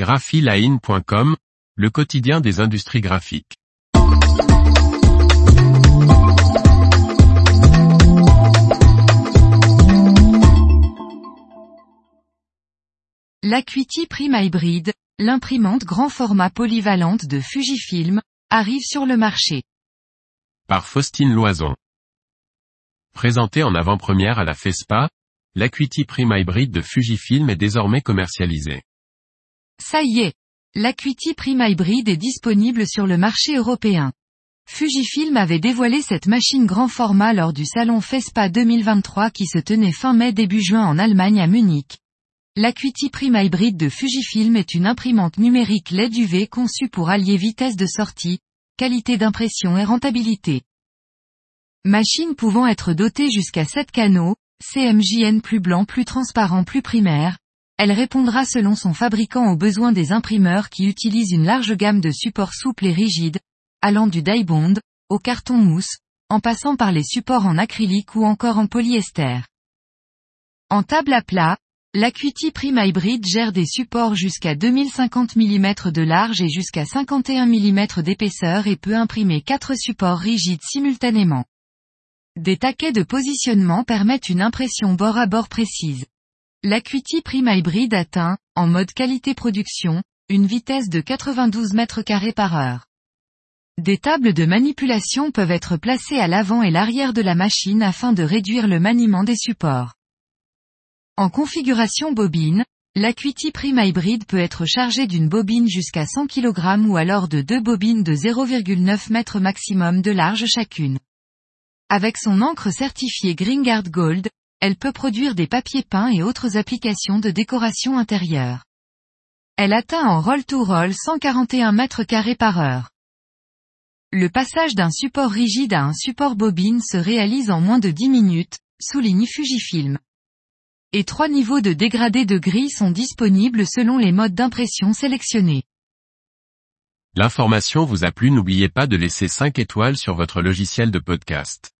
graphiline.com, le quotidien des industries graphiques. L'Acuity Prime Hybrid, l'imprimante grand format polyvalente de Fujifilm, arrive sur le marché. Par Faustine Loison. Présenté en avant-première à la FESPA, l'Acuity Prime Hybrid de Fujifilm est désormais commercialisé. Ça y est, l'Acuity Prime Hybrid est disponible sur le marché européen. Fujifilm avait dévoilé cette machine grand format lors du salon FESPA 2023 qui se tenait fin mai début juin en Allemagne à Munich. L'Acuity Prime Hybrid de Fujifilm est une imprimante numérique LED UV conçue pour allier vitesse de sortie, qualité d'impression et rentabilité. Machine pouvant être dotée jusqu'à 7 canaux, CMJN plus blanc plus transparent plus primaire, elle répondra selon son fabricant aux besoins des imprimeurs qui utilisent une large gamme de supports souples et rigides, allant du die bond, au carton mousse, en passant par les supports en acrylique ou encore en polyester. En table à plat, l'Acuity Prime Hybrid gère des supports jusqu'à 2050 mm de large et jusqu'à 51 mm d'épaisseur et peut imprimer 4 supports rigides simultanément. Des taquets de positionnement permettent une impression bord à bord précise. L'Acuity Prime Hybrid atteint, en mode qualité production, une vitesse de 92 mètres carrés par heure. Des tables de manipulation peuvent être placées à l'avant et l'arrière de la machine afin de réduire le maniement des supports. En configuration bobine, l'Acuity Prime Hybrid peut être chargé d'une bobine jusqu'à 100 kg ou alors de deux bobines de 0,9 m maximum de large chacune. Avec son encre certifiée GreenGuard Gold, elle peut produire des papiers peints et autres applications de décoration intérieure. Elle atteint en roll-to-roll 141 mètres carrés par heure. Le passage d'un support rigide à un support bobine se réalise en moins de 10 minutes, souligne Fujifilm. Et trois niveaux de dégradé de gris sont disponibles selon les modes d'impression sélectionnés. L'information vous a plu n'oubliez pas de laisser 5 étoiles sur votre logiciel de podcast.